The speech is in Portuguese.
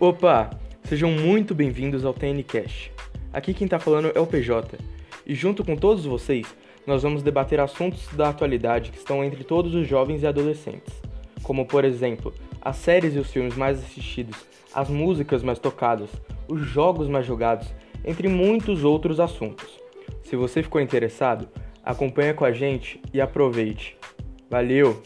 Opa, sejam muito bem-vindos ao TNCast. Aqui quem está falando é o PJ, e junto com todos vocês, nós vamos debater assuntos da atualidade que estão entre todos os jovens e adolescentes, como por exemplo, as séries e os filmes mais assistidos, as músicas mais tocadas, os jogos mais jogados, entre muitos outros assuntos. Se você ficou interessado, acompanha com a gente e aproveite. Valeu!